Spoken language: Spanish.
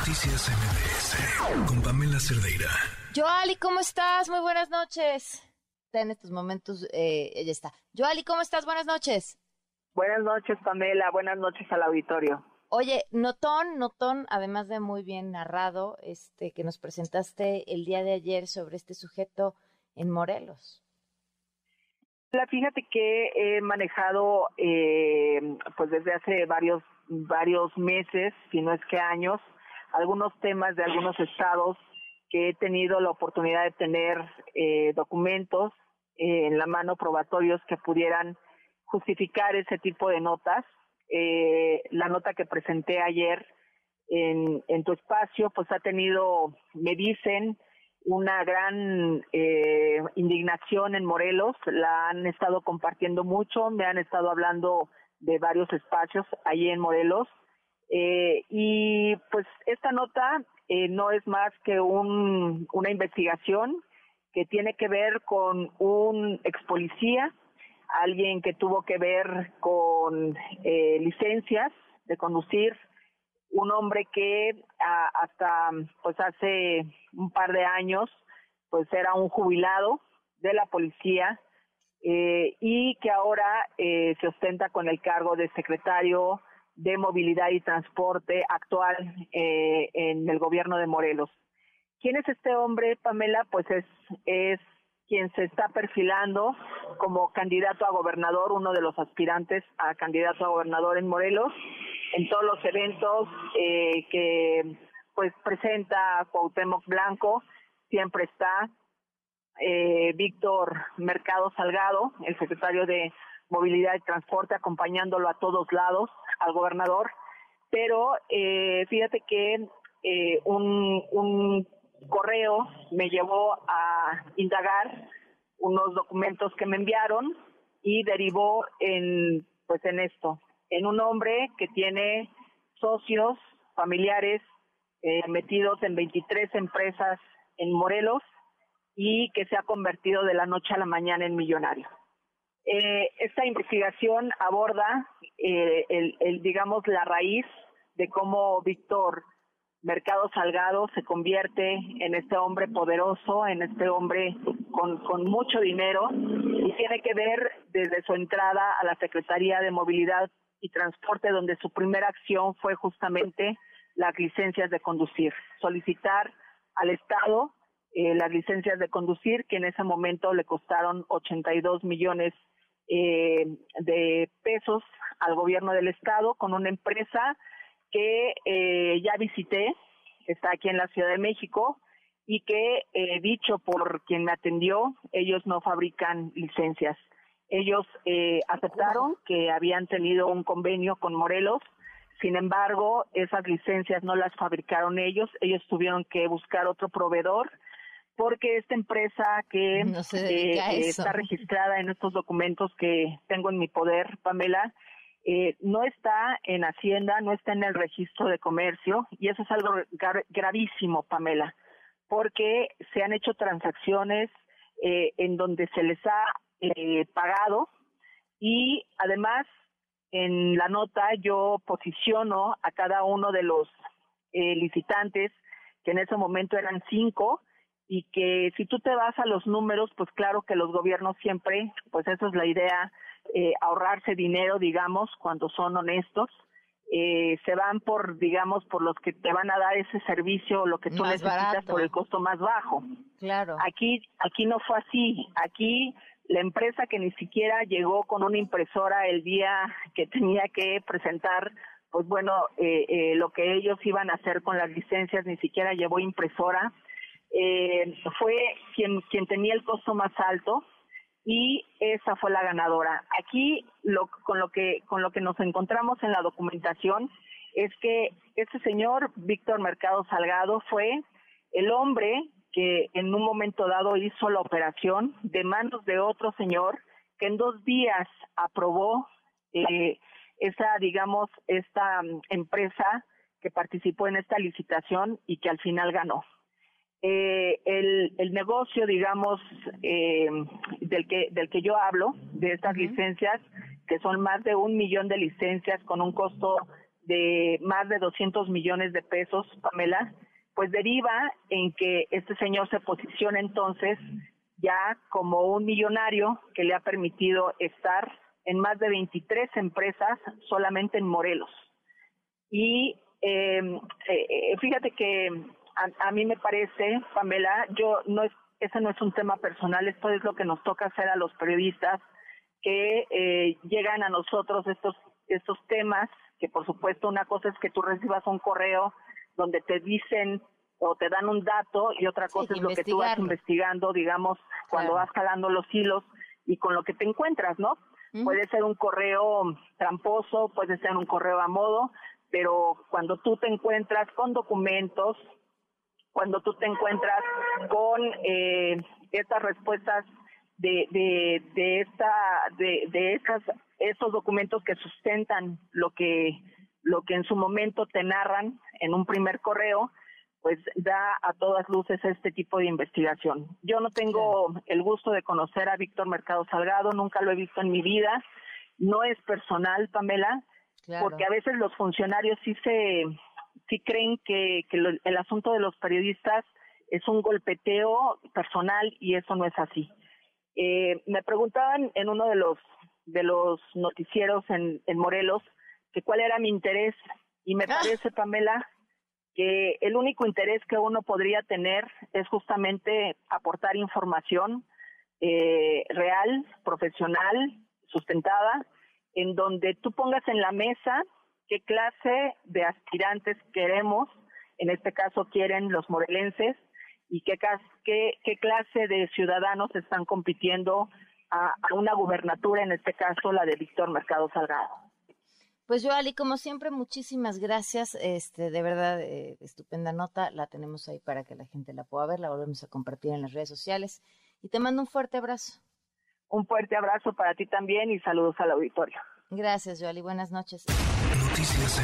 Noticias MBS con Pamela Cerdeira. Joali, ¿cómo estás? Muy buenas noches. Está en estos momentos, eh, ella está. Joali, ¿cómo estás? Buenas noches. Buenas noches, Pamela. Buenas noches al auditorio. Oye, notón, notón, además de muy bien narrado, este que nos presentaste el día de ayer sobre este sujeto en Morelos. La fíjate que he manejado, eh, pues desde hace varios varios meses, si no es que años, algunos temas de algunos estados que he tenido la oportunidad de tener eh, documentos eh, en la mano probatorios que pudieran justificar ese tipo de notas. Eh, la nota que presenté ayer en, tu espacio, pues ha tenido, me dicen, una gran eh, indignación en Morelos, la han estado compartiendo mucho, me han estado hablando de varios espacios ahí en Morelos. Eh, y pues esta nota eh, no es más que un, una investigación que tiene que ver con un ex policía, alguien que tuvo que ver con eh, licencias de conducir, un hombre que hasta pues hace un par de años pues era un jubilado de la policía eh, y que ahora eh, se ostenta con el cargo de secretario de Movilidad y Transporte actual eh, en el gobierno de Morelos. ¿Quién es este hombre, Pamela? Pues es, es quien se está perfilando como candidato a gobernador, uno de los aspirantes a candidato a gobernador en Morelos, en todos los eventos eh, que pues presenta Cuauhtémoc Blanco, siempre está eh, Víctor Mercado Salgado, el secretario de Movilidad y Transporte, acompañándolo a todos lados al gobernador. Pero eh, fíjate que eh, un, correo me llevó a indagar unos documentos que me enviaron y derivó en pues en esto, en un hombre que tiene socios familiares eh, metidos en 23 empresas en Morelos y que se ha convertido de la noche a la mañana en millonario. Eh, esta investigación aborda, eh, el, digamos, la raíz de cómo Víctor Mercado Salgado se convierte en este hombre poderoso, en este hombre con, con mucho dinero y tiene que ver desde su entrada a la Secretaría de Movilidad y Transporte, donde su primera acción fue justamente las licencias de conducir, solicitar al Estado eh, las licencias de conducir, que en ese momento le costaron 82 millones eh, de pesos al gobierno del estado con una empresa que eh, ya visité, está aquí en la Ciudad de México y que, eh, dicho por quien me atendió, ellos no fabrican licencias. Ellos eh, aceptaron que habían tenido un convenio con Morelos, sin embargo, esas licencias no las fabricaron ellos, ellos tuvieron que buscar otro proveedor porque esta empresa que eh, está registrada en estos documentos que tengo en mi poder, Pamela, eh, no está en Hacienda, no está en el registro de comercio y eso es algo gravísimo, Pamela, porque se han hecho transacciones eh, en donde se les ha pagado y además en la nota yo posiciono a cada uno de los licitantes, que en ese momento eran cinco, y que si tú te vas a los números, pues claro que los gobiernos siempre, pues esa es la idea, eh, ahorrarse dinero, digamos, cuando son honestos. Eh, se van por, digamos, por los que te van a dar ese servicio o lo que tú necesitas por el costo más bajo. Claro. Aquí, aquí no fue así. Aquí la empresa que ni siquiera llegó con una impresora el día que tenía que presentar, pues bueno, eh, eh, lo que ellos iban a hacer con las licencias, ni siquiera llevó impresora eh, fue quien, quien tenía el costo más alto y esa fue la ganadora. Aquí lo, con lo que con lo que nos encontramos en la documentación es que este señor Víctor Mercado Salgado fue el hombre que en un momento dado hizo la operación de manos de otro señor que en dos días aprobó eh, esa, digamos, esta mm, empresa que participó en esta licitación y que al final ganó el, el, negocio, digamos, eh, del que del que yo hablo, de estas licencias, que son más de un millón de licencias con un costo de más de 200 millones de pesos, Pamela, pues deriva en que este señor se posiciona entonces ya como un millonario que le ha permitido estar en más de 23 empresas solamente en Morelos. Y eh, eh, fíjate que a, mí me parece, Pamela, yo no es, ese no es un tema personal, esto es lo que nos toca hacer a los periodistas que eh, llegan a nosotros estos estos temas, que por supuesto una cosa es que tú recibas un correo donde te dicen o te dan un dato y otra cosa es lo que tú vas investigando, digamos, cuando vas calando los hilos y con lo que te encuentras, ¿no? Puede ser un correo tramposo, puede ser un correo a modo, pero cuando tú te encuentras con documentos, cuando tú te encuentras con eh, estas respuestas de, de, de esta de, de esas esos documentos que sustentan lo que lo que en su momento te narran en un primer correo pues da a todas luces este tipo de investigación. Yo no tengo el gusto de conocer a Víctor Mercado Salgado, nunca lo he visto en mi vida, no es personal, Pamela, porque a veces los funcionarios sí se sí creen que, que el asunto de los periodistas es un golpeteo personal y eso no es así. Eh, me preguntaban en uno de los de los noticieros en, en Morelos que cuál era mi interés y me ah. parece, Pamela, que el único interés que uno podría tener es justamente aportar información eh, real, profesional, sustentada, en donde tú pongas en la mesa qué clase de aspirantes queremos, en este caso quieren los morelenses, y qué, qué, qué clase de ciudadanos están compitiendo a, a una gubernatura, en este caso la de Víctor Mercado Salgado. Pues yo, Ali, como siempre, muchísimas gracias. Este, de verdad, eh, estupenda nota. La tenemos ahí para que la gente la pueda ver. La volvemos a compartir en las redes sociales. Y te mando un fuerte abrazo. Un fuerte abrazo para ti también y saludos al auditorio. Gracias, Joali. Buenas noches. Noticias